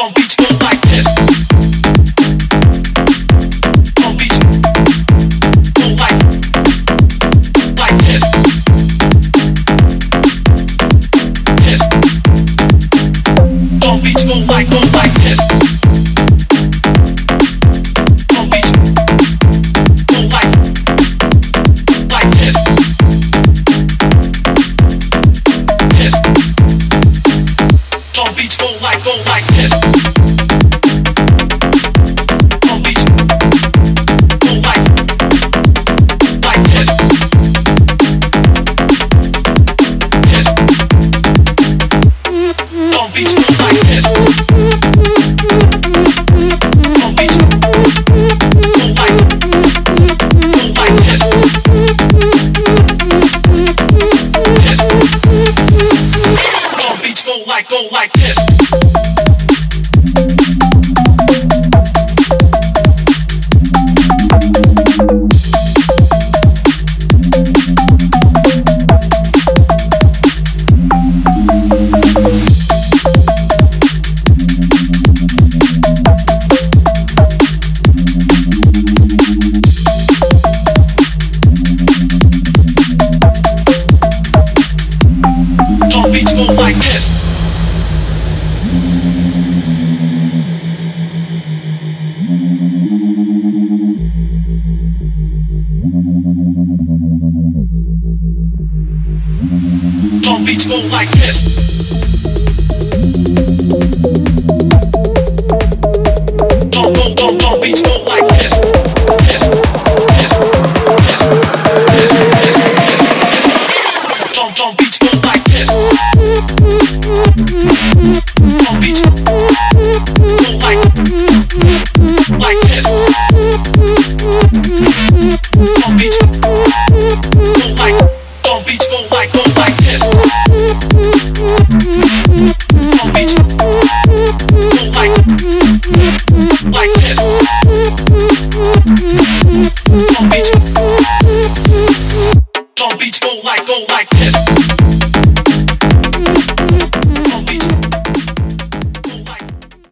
on beats go like this. go like Our beats go like this. Our beats go like this. Don't, don't, don't, don't beats go like this.